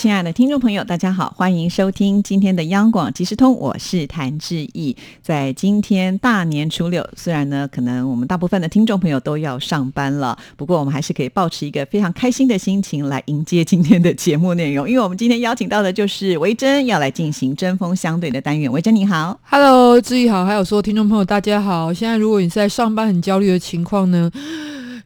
亲爱的听众朋友，大家好，欢迎收听今天的央广即时通，我是谭志毅。在今天大年初六，虽然呢，可能我们大部分的听众朋友都要上班了，不过我们还是可以保持一个非常开心的心情来迎接今天的节目内容。因为我们今天邀请到的就是维珍，要来进行针锋相对的单元。维珍你好，Hello，志毅好，还有说听众朋友大家好。现在如果你在上班很焦虑的情况呢？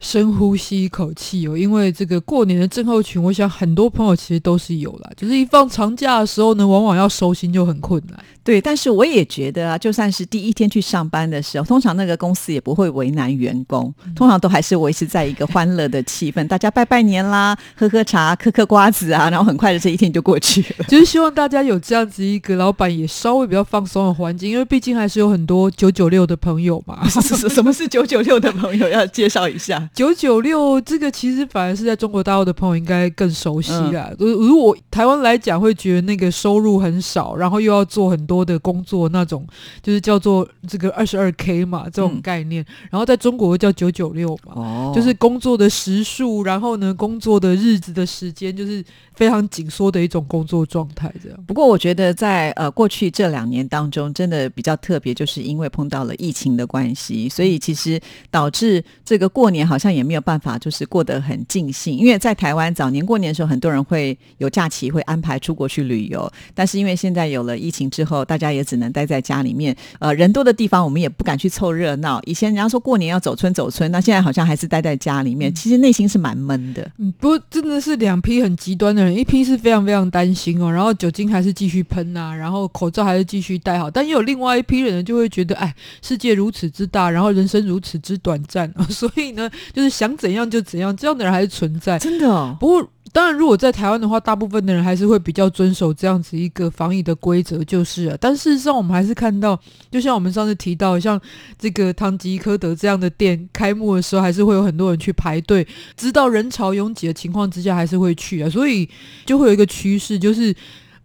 深呼吸一口气哦，因为这个过年的症候群，我想很多朋友其实都是有啦。就是一放长假的时候呢，往往要收心就很困难。对，但是我也觉得啊，就算是第一天去上班的时候，通常那个公司也不会为难员工，通常都还是维持在一个欢乐的气氛，大家拜拜年啦，喝喝茶，嗑嗑瓜子啊，然后很快的这一天就过去了。就是希望大家有这样子一个老板也稍微比较放松的环境，因为毕竟还是有很多九九六的朋友嘛。什么是九九六的朋友？要介绍一下。九九六这个其实反而是在中国大陆的朋友应该更熟悉啦。如如果台湾来讲，会觉得那个收入很少，然后又要做很多。多的工作那种就是叫做这个二十二 K 嘛，这种概念，然后在中国叫九九六嘛，就是工作的时数，然后呢，工作的日子的时间就是非常紧缩的一种工作状态。这样。不过我觉得在呃过去这两年当中，真的比较特别，就是因为碰到了疫情的关系，所以其实导致这个过年好像也没有办法就是过得很尽兴。因为在台湾早年过年的时候，很多人会有假期，会安排出国去旅游，但是因为现在有了疫情之后。大家也只能待在家里面，呃，人多的地方我们也不敢去凑热闹。以前人家说过年要走村走村，那现在好像还是待在家里面，其实内心是蛮闷的。嗯，不过真的是两批很极端的人，一批是非常非常担心哦，然后酒精还是继续喷啊，然后口罩还是继续戴好，但也有另外一批人呢，就会觉得，哎，世界如此之大，然后人生如此之短暂，所以呢，就是想怎样就怎样，这样的人还是存在，真的。不过。当然，如果在台湾的话，大部分的人还是会比较遵守这样子一个防疫的规则，就是了。但事实上，我们还是看到，就像我们上次提到，像这个唐吉诃德这样的店开幕的时候，还是会有很多人去排队，知道人潮拥挤的情况之下，还是会去啊。所以就会有一个趋势，就是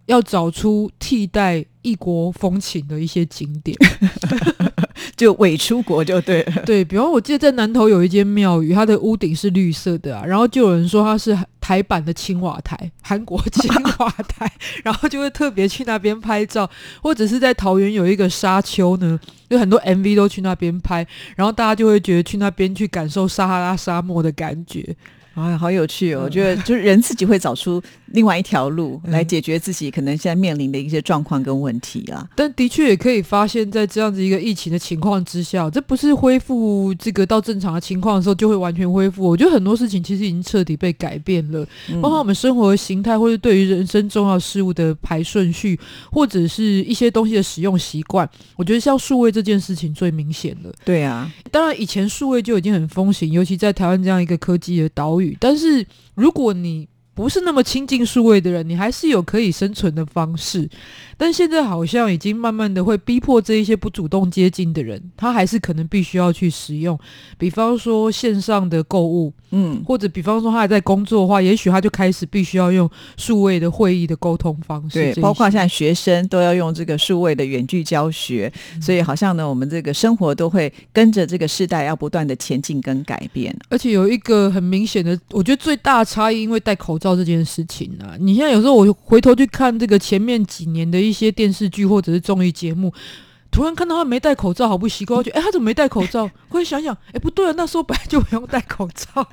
要找出替代异国风情的一些景点。就伪出国就对了，对比方我记得在南头有一间庙宇，它的屋顶是绿色的啊，然后就有人说它是台版的青瓦台，韩国青瓦台，然后就会特别去那边拍照，或者是在桃园有一个沙丘呢，有很多 MV 都去那边拍，然后大家就会觉得去那边去感受撒哈拉沙漠的感觉。哎，好有趣哦！我觉得就是人自己会找出另外一条路来解决自己可能现在面临的一些状况跟问题啊。但的确也可以发现，在这样子一个疫情的情况之下，这不是恢复这个到正常的情况的时候就会完全恢复。我觉得很多事情其实已经彻底被改变了，包括我们生活的形态，或者对于人生重要事物的排顺序，或者是一些东西的使用习惯。我觉得像数位这件事情最明显了。对啊，当然以前数位就已经很风行，尤其在台湾这样一个科技的岛。但是，如果你不是那么亲近数位的人，你还是有可以生存的方式。但现在好像已经慢慢的会逼迫这一些不主动接近的人，他还是可能必须要去使用。比方说线上的购物，嗯，或者比方说他还在工作的话，也许他就开始必须要用数位的会议的沟通方式。对，包括现在学生都要用这个数位的远距教学，所以好像呢，我们这个生活都会跟着这个时代要不断的前进跟改变。而且有一个很明显的，我觉得最大差异，因为戴口罩这件事情啊，你现在有时候我回头去看这个前面几年的一。一些电视剧或者是综艺节目。突然看到他没戴口罩，好不习惯，觉得哎，他怎么没戴口罩？会想想，哎，不对啊，那时候本来就不用戴口罩，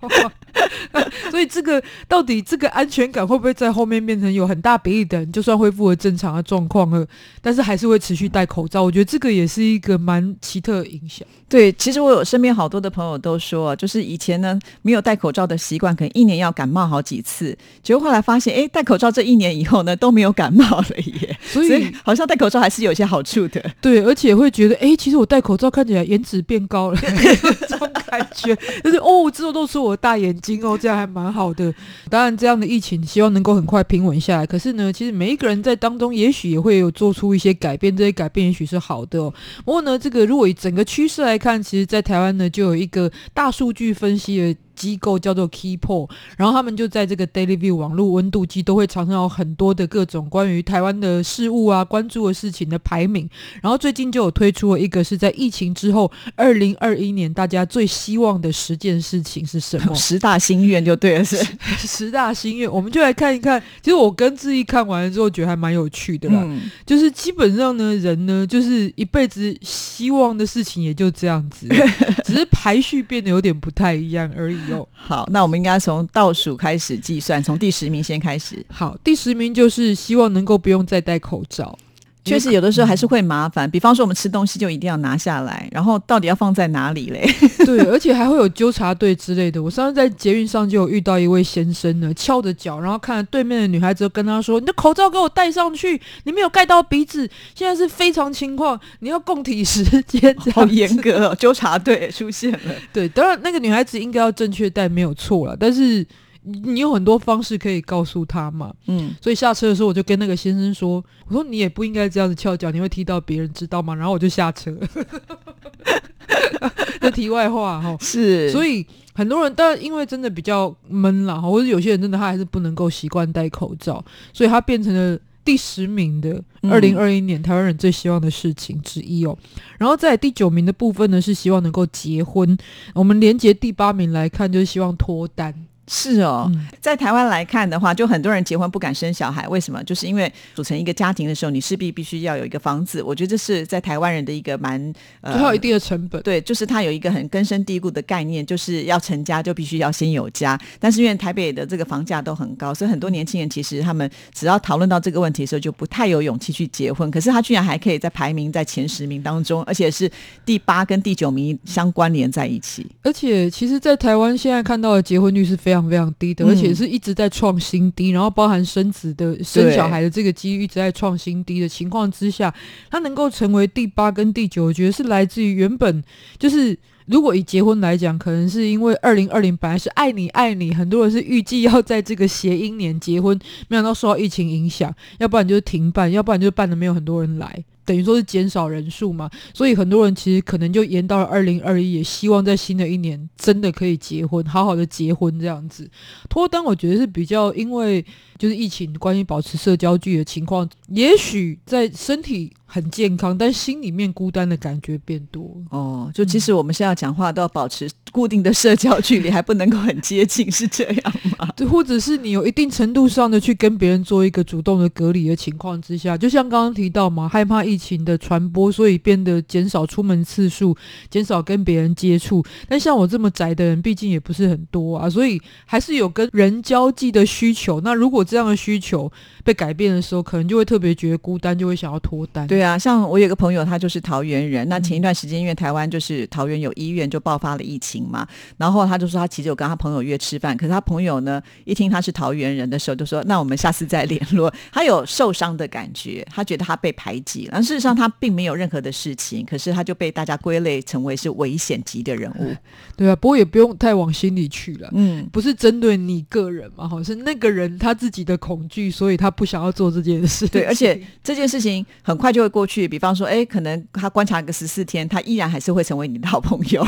所以这个到底这个安全感会不会在后面变成有很大比例的人，就算恢复了正常的状况了，但是还是会持续戴口罩？我觉得这个也是一个蛮奇特的影响。对，其实我有身边好多的朋友都说，就是以前呢没有戴口罩的习惯，可能一年要感冒好几次，结果后来发现，哎，戴口罩这一年以后呢都没有感冒了耶。所以好像戴口罩还是有些好处的。对。而且会觉得，哎，其实我戴口罩看起来颜值变高了，这种感觉就是哦，之后露出我的大眼睛哦，这样还蛮好的。当然，这样的疫情希望能够很快平稳下来。可是呢，其实每一个人在当中，也许也会有做出一些改变，这些改变也许是好的哦。不过呢，这个如果以整个趋势来看，其实，在台湾呢，就有一个大数据分析的。机构叫做 Keypol，然后他们就在这个 Daily View 网络温度计都会常常有很多的各种关于台湾的事物啊、关注的事情的排名。然后最近就有推出了一个是在疫情之后，二零二一年大家最希望的十件事情是什么？十大心愿就对了，是十大心愿，我们就来看一看。其实我跟志毅看完了之后，觉得还蛮有趣的啦。嗯，就是基本上呢，人呢，就是一辈子希望的事情也就这样子，只是排序变得有点不太一样而已哦。好，那我们应该从倒数开始计算，从第十名先开始。好，第十名就是希望能够不用再戴口罩。确实，有的时候还是会麻烦。比方说，我们吃东西就一定要拿下来，然后到底要放在哪里嘞？对，而且还会有纠察队之类的。我上次在捷运上就有遇到一位先生呢，翘着脚，然后看着对面的女孩子，跟他说：“你的口罩给我戴上去，你没有盖到鼻子。现在是非常情况，你要供体时间。”好严格哦，纠察队出现了。对，当然那个女孩子应该要正确戴没有错了，但是你有很多方式可以告诉他嘛。嗯，所以下车的时候，我就跟那个先生说：“我说你也不应该这样子翘脚，你会踢到别人，知道吗？”然后我就下车。这题外话哈，是，所以很多人，但因为真的比较闷啦，或者有些人真的他还是不能够习惯戴口罩，所以他变成了第十名的嗯二零二一年台湾人最希望的事情之一哦。然后在第九名的部分呢，是希望能够结婚。我们连接第八名来看，就是希望脱单。是哦。嗯在台湾来看的话，就很多人结婚不敢生小孩，为什么？就是因为组成一个家庭的时候，你势必必须要有一个房子。我觉得这是在台湾人的一个蛮呃就还有一定的成本。对，就是他有一个很根深蒂固的概念，就是要成家就必须要先有家。但是因为台北的这个房价都很高，所以很多年轻人其实他们只要讨论到这个问题的时候，就不太有勇气去结婚。可是他居然还可以在排名在前十名当中，而且是第八跟第九名相关联在一起。而且，其实，在台湾现在看到的结婚率是非常非常低的，嗯而且是一直在创新低，然后包含生子的、生小孩的这个机遇一直在创新低的情况之下，它能够成为第八跟第九，我觉得是来自于原本就是。如果以结婚来讲，可能是因为二零二零本来是爱你爱你，很多人是预计要在这个谐音年结婚，没想到受到疫情影响，要不然就是停办，要不然就是办的没有很多人来，等于说是减少人数嘛。所以很多人其实可能就延到了二零二一，也希望在新的一年真的可以结婚，好好的结婚这样子。脱单我觉得是比较因为就是疫情关于保持社交距离的情况，也许在身体很健康，但心里面孤单的感觉变多。哦，就即使我们现在讲话都要保持固定的社交距离，还不能够很接近，是这样吗？对，或者是你有一定程度上的去跟别人做一个主动的隔离的情况之下，就像刚刚提到嘛，害怕疫情的传播，所以变得减少出门次数，减少跟别人接触。但像我这么宅的人，毕竟也不是很多啊，所以还是有跟人交际的需求。那如果这样的需求被改变的时候，可能就会特别觉得孤单，就会想要脱单。对啊，像我有个朋友，他就是桃园人。那前一段时间，因为台湾就是桃园有医院就爆发了疫情嘛，然后他就说他其实有跟他朋友约吃饭，可是他朋友呢一听他是桃园人的时候，就说那我们下次再联络。他有受伤的感觉，他觉得他被排挤了。事实上他并没有任何的事情，可是他就被大家归类成为是危险级的人物。对啊，不过也不用太往心里去了。嗯，不是针对你个人嘛，好，是那个人他自己的恐惧，所以他不想要做这件事。对，而且 这件事情很快就会过去。比方说，哎，可能他观察个十四天，他依然还是会成为你的好朋友。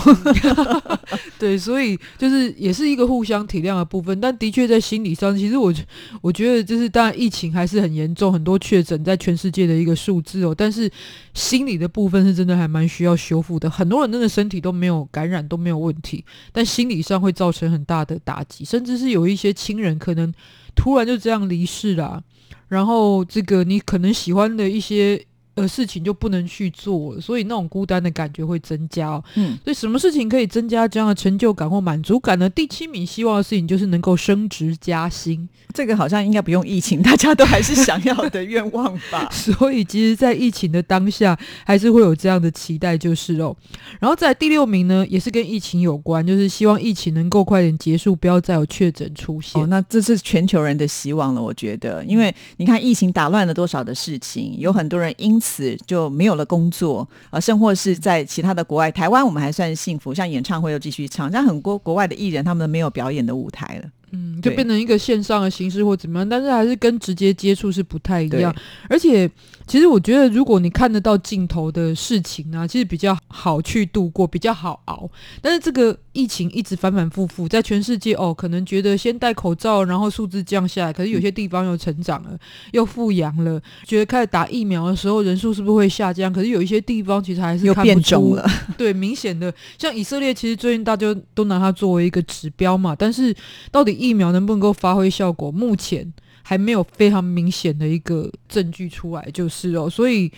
对，所以就是也是一个互相体谅的部分。但的确在心理上，其实我我觉得就是，当然疫情还是很严重，很多确诊在全世界的一个数字哦。但但是心理的部分是真的还蛮需要修复的。很多人真的身体都没有感染都没有问题，但心理上会造成很大的打击，甚至是有一些亲人可能突然就这样离世啦。然后这个你可能喜欢的一些呃事情就不能去做了，所以那种孤单的感觉会增加哦。嗯，所以什么事情可以增加这样的成就感或满足感呢？第七名希望的事情就是能够升职加薪。这个好像应该不用疫情，大家都还是想要的愿望吧。所以其实，在疫情的当下，还是会有这样的期待，就是哦。然后在第六名呢，也是跟疫情有关，就是希望疫情能够快点结束，不要再有确诊出现。哦，那这是全球人的希望了，我觉得，因为你看疫情打乱了多少的事情，有很多人因此就没有了工作，啊，甚或是在其他的国外，台湾我们还算幸福，像演唱会又继续唱，像很多国外的艺人他们没有表演的舞台了。嗯，就变成一个线上的形式或怎么样，但是还是跟直接接触是不太一样。而且，其实我觉得，如果你看得到镜头的事情啊，其实比较好去度过，比较好熬。但是这个疫情一直反反复复，在全世界哦，可能觉得先戴口罩，然后数字降下来，可是有些地方又成长了，又复阳了，觉得开始打疫苗的时候人数是不是会下降？可是有一些地方其实还是又看不出变种了。对，明显的像以色列，其实最近大家都拿它作为一个指标嘛，但是到底疫苗能不能够发挥效果，目前还没有非常明显的一个证据出来，就是哦，所以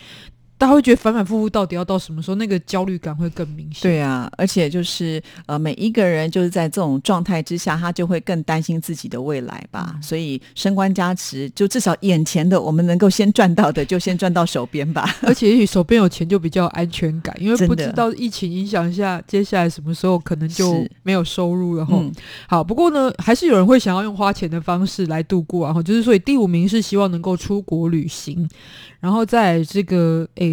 大家会觉得反反复复，到底要到什么时候，那个焦虑感会更明显。对啊，而且就是呃，每一个人就是在这种状态之下，他就会更担心自己的未来吧。嗯所以升官加持，就至少眼前的我们能够先赚到的，就先赚到手边吧。而且也许手边有钱就比较安全感，因为不知道疫情影响下，接下来什么时候可能就没有收入了哈。嗯，好，不过呢，还是有人会想要用花钱的方式来度过啊。哈就是所以第五名是希望能够出国旅行，然后在这个诶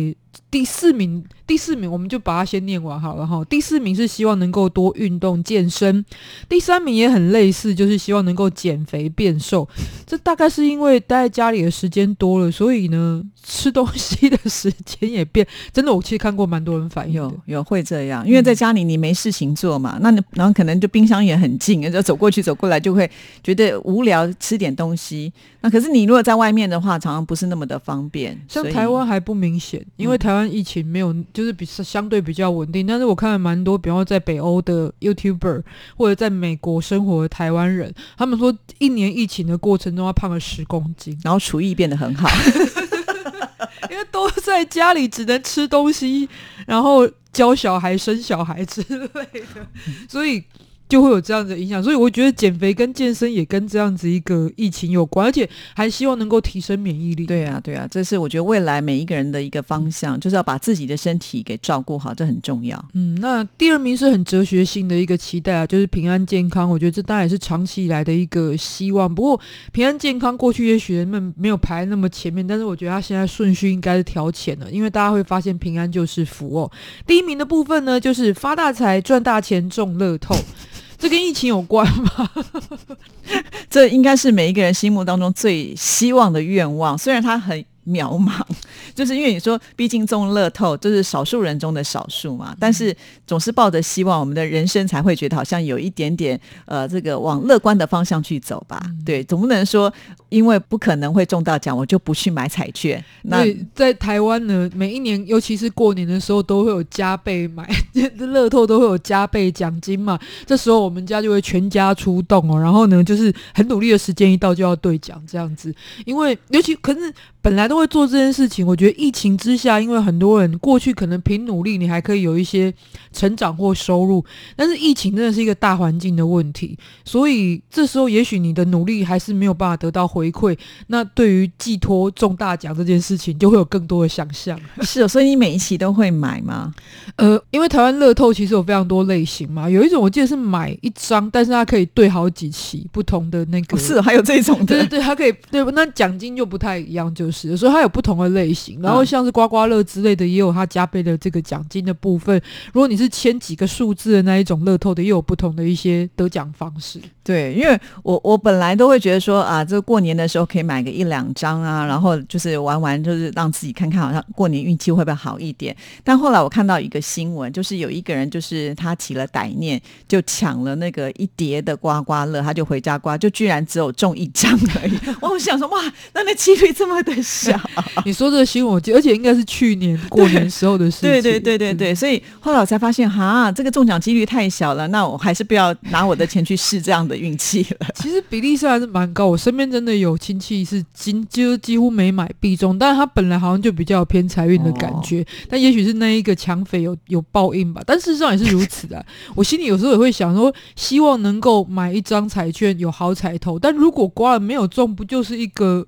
第四名，第四名我们就把它先念完好了哈。第四名是希望能够多运动健身，第三名也很类似，就是希望能够减肥变瘦。这大概是因为待在家里的时间多了，所以呢吃东西的时间也变。真的，我其实看过蛮多人反映有。有会这样，因为在家里你没事情做嘛，那你然后可能就冰箱也很近，就走过去走过来就会觉得无聊，吃点东西。那可是你如果在外面的话，常常不是那么的方便。像台湾还不明显，因为台湾疫情没有，就是比相对比较稳定。但是我看了蛮多，比方说在北欧的 YouTuber 或者在美国生活的台湾人，他们说一年疫情的过程中，他胖了十公斤，然后厨艺变得很好，因为都在家里只能吃东西，然后教小孩、生小孩之类的，所以。就会有这样的影响，所以我觉得减肥跟健身也跟这样子一个疫情有关，而且还希望能够提升免疫力。对啊，对啊，这是我觉得未来每一个人的一个方向，就是要把自己的身体给照顾好，这很重要。嗯，那第二名是很哲学性的一个期待啊，就是平安健康。我觉得这当然也是长期以来的一个希望。不过平安健康过去也许人们没有排那么前面，但是我觉得它现在顺序应该是调前了，因为大家会发现平安就是福哦。第一名的部分呢，就是发大财、赚大钱、中乐透。这跟疫情有关吗？这应该是每一个人心目当中最希望的愿望，虽然他很渺茫，就是因为你说，毕竟中乐透就是少数人中的少数嘛，但是总是抱着希望，我们的人生才会觉得好像有一点点呃，这个往乐观的方向去走吧。对，总不能说因为不可能会中到奖，我就不去买彩券。那在台湾呢，每一年，尤其是过年的时候，都会有加倍买 乐透，都会有加倍奖金嘛。这时候我们家就会全家出动哦，然后呢，就是很努力的时间一到就要兑奖这样子。因为尤其可是本来都会做这件事情，我觉得疫情之下，因为很多人过去可能凭努力，你还可以有一些成长或收入，但是疫情真的是一个大环境的问题，所以这时候也许你的努力还是没有办法得到回馈。那对于寄托中大奖这件事情，就会有更多的想象。是、哦，所以你每一期都会买吗？呃，因为台湾乐透其实有非常多类型嘛，有一种我记得是买一张，但是它可以兑好几期不同的那个。哦、是、哦，还有这种的。对对对，它可以对，那奖金就不太一样，就是所以它有不同的类型。然后像是刮刮乐之类的，也有它加倍的这个奖金的部分。如果你是签几个数字的那一种乐透的，又有不同的一些得奖方式。对，因为我我本来都会觉得说啊，这过年的时候可以买个一两张啊，然后就是玩玩，就是让自己看看好像过年运气会不会好一点。但后来我看到一个新闻，就是有一个人就是他起了歹念，就抢了那个一叠的刮刮乐，他就回家刮，就居然只有中一张而已。我想说哇，那那几率这么的小。你说这个新闻，我记得，而且应该是去年过年时候的事情。对对对对对，所以后来我才发现，哈，这个中奖几率太小了，那我还是不要拿我的钱去试这样的运气了。其实比例上还是蛮高，我身边真的有亲戚是几就几乎没买必中，但是他本来好像就比较有偏财运的感觉，哦、但也许是那一个抢匪有有报应吧。但事实上也是如此的。我心里有时候也会想说，希望能够买一张彩券有好彩头，但如果刮了没有中，不就是一个？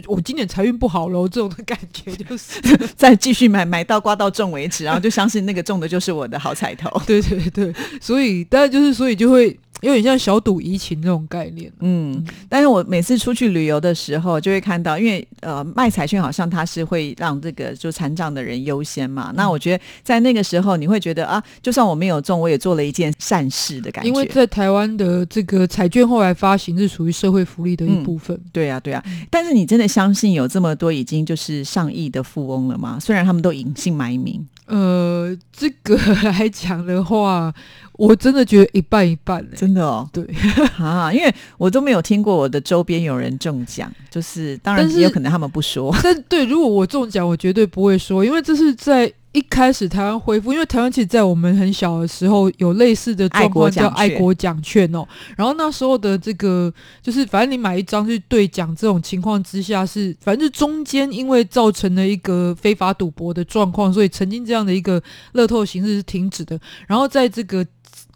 就我今年财运不好喽，这种的感觉就是 再继续买，买到刮到中为止，然后就相信那个中的就是我的好彩头。对对对，所以当然就是所以就会有点像小赌怡情这种概念。嗯，但是我每次出去旅游的时候，就会看到，因为呃卖彩券好像它是会让这个就残障的人优先嘛。那我觉得在那个时候，你会觉得啊，就算我没有中，我也做了一件善事的感觉。因为在台湾的这个彩券后来发行是属于社会福利的一部分。对啊，对啊。但是你真的相信有这么多已经就是上亿的富翁了吗？虽然他们都隐姓埋名。呃，这个来讲的话，我真的觉得一半一半，真的哦。对 啊，因为我都没有听过我的周边有人中奖，就是当然也有可能他们不说。但对，如果我中奖，我绝对不会说，因为这是在。一开始台湾恢复，因为台湾其实，在我们很小的时候有类似的状况，叫爱国奖券哦。然后那时候的这个，就是反正你买一张去兑奖，这种情况之下是，反正中间因为造成了一个非法赌博的状况，所以曾经这样的一个乐透形式是停止的。然后在这个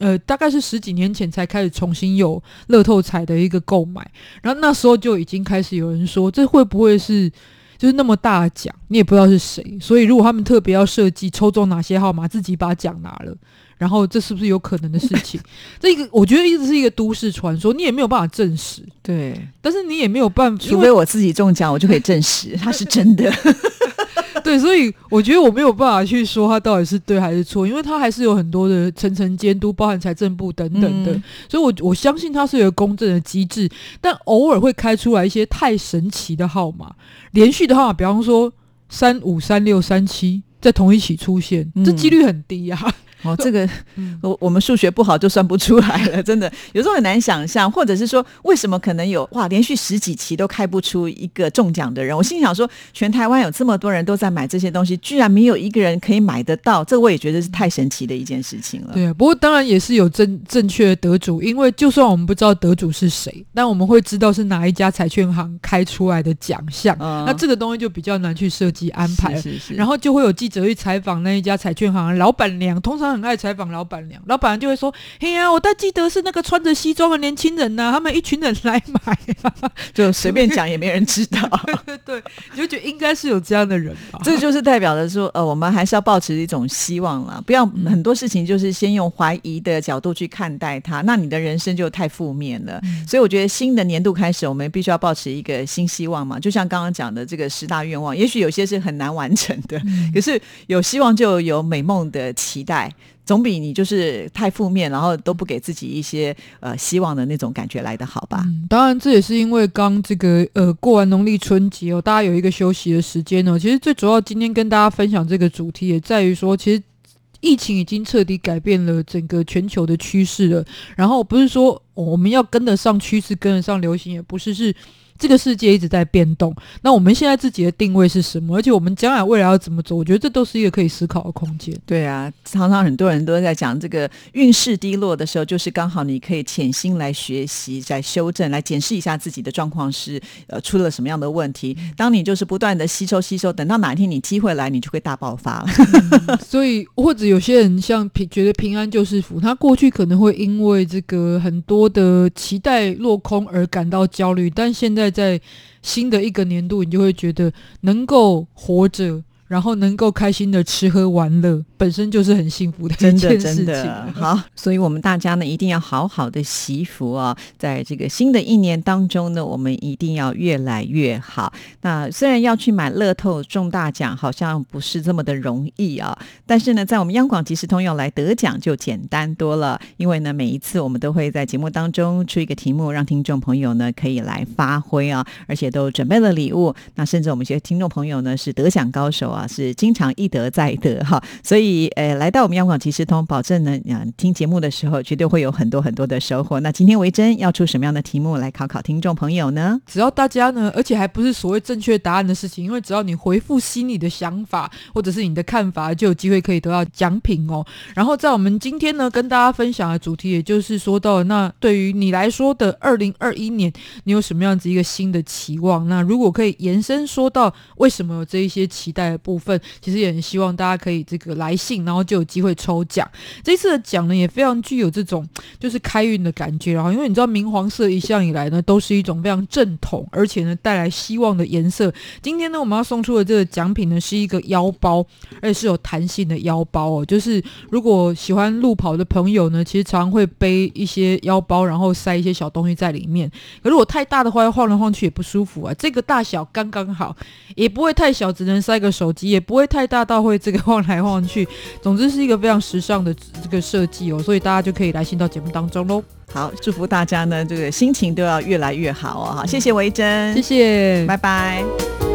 呃，大概是十几年前才开始重新有乐透彩的一个购买。然后那时候就已经开始有人说，这会不会是？就是那么大奖，你也不知道是谁，所以如果他们特别要设计抽中哪些号码，自己把奖拿了，然后这是不是有可能的事情？这个我觉得一直是一个都市传说，你也没有办法证实。对，但是你也没有办法，除非我自己中奖，我就可以证实它是真的。对，所以我觉得我没有办法去说它到底是对还是错，因为它还是有很多的层层监督，包含财政部等等的，所以我我相信它是有公正的机制，但偶尔会开出来一些太神奇的号码，连续的号码，比方说三五三六三七在同一起出现，这几率很低啊。哦，这个我我们数学不好就算不出来了，真的有时候很难想象，或者是说为什么可能有哇连续十几期都开不出一个中奖的人？我心想说，全台湾有这么多人都在买这些东西，居然没有一个人可以买得到，这我也觉得是太神奇的一件事情了。对啊，不过当然也是有正正确的得主，因为就算我们不知道得主是谁，但我们会知道是哪一家彩券行开出来的奖项，那这个东西就比较难去设计安排，是是，然后就会有记者去采访那一家彩券行老板娘，通常。很爱采访老板娘，老板娘就会说：“嘿呀，我倒记得是那个穿着西装的年轻人呐，他们一群人来买，就随便讲也没人知道。”对，你就觉得应该是有这样的人吧？这就是代表着说，呃，我们还是要保持一种希望啦，不要很多事情就是先用怀疑的角度去看待它，那你的人生就太负面了。所以我觉得新的年度开始，我们必须要保持一个新希望嘛。就像刚刚讲的这个十大愿望，也许有些是很难完成的，可是有希望就有美梦的期待。总比你就是太负面，然后都不给自己一些呃希望的那种感觉来的好吧？当然，这也是因为刚这个呃过完农历春节哦，大家有一个休息的时间哦。其实最主要今天跟大家分享这个主题，也在于说，其实疫情已经彻底改变了整个全球的趋势了。然后不是说我们要跟得上趋势，跟得上流行，也不是是。这个世界一直在变动，那我们现在自己的定位是什么？而且我们将来未来要怎么走？我觉得这都是一个可以思考的空间。对啊，常常很多人都在讲这个运势低落的时候，就是刚好你可以潜心来学习、在修正、来检视一下自己的状况是呃出了什么样的问题。当你就是不断的吸收、吸收，等到哪一天你机会来，你就会大爆发了。所以，或者有些人像平觉得平安就是福，他过去可能会因为这个很多的期待落空而感到焦虑，但现在。在新的一个年度，你就会觉得能够活着。然后能够开心的吃喝玩乐，本身就是很幸福的一件事情。好，所以我们大家呢一定要好好的祈福啊，在这个新的一年当中呢，我们一定要越来越好。那虽然要去买乐透中大奖，好像不是这么的容易啊，但是呢，在我们央广即时通用来得奖就简单多了。因为呢，每一次我们都会在节目当中出一个题目，让听众朋友呢可以来发挥啊，而且都准备了礼物。那甚至我们一些听众朋友呢是得奖高手啊。是经常一得再得哈，所以呃，来到我们央广即时通，保证呢，嗯，听节目的时候绝对会有很多很多的收获。那今天维珍要出什么样的题目来考考听众朋友呢？只要大家呢，而且还不是所谓正确答案的事情，因为只要你回复心里的想法或者是你的看法，就有机会可以得到奖品哦。然后在我们今天呢，跟大家分享的主题，也就是说到那对于你来说的二零二一年，你有什么样子一个新的期望？那如果可以延伸说到为什么这一些期待的部部分，其实也很希望大家可以这个来信，然后就有机会抽奖。这次的奖呢，也非常具有这种就是开运的感觉。然后，因为你知道明黄色一向以来呢，都是一种非常正统，而且呢带来希望的颜色。今天呢，我们要送出的这个奖品呢，是一个腰包，而且是有弹性的腰包哦。就是如果喜欢路跑的朋友呢，其实常常会背一些腰包，然后塞一些小东西在里面。可如果太大的话，要晃来晃去也不舒服啊。这个大小刚刚好，也不会太小，只能塞个手机，也不会太大到会这个晃来晃去。总之是一个非常时尚的这个设计哦，所以大家就可以来信到节目当中喽。好，祝福大家呢，这个心情都要越来越好哦。好，谢谢维珍，谢谢，拜拜。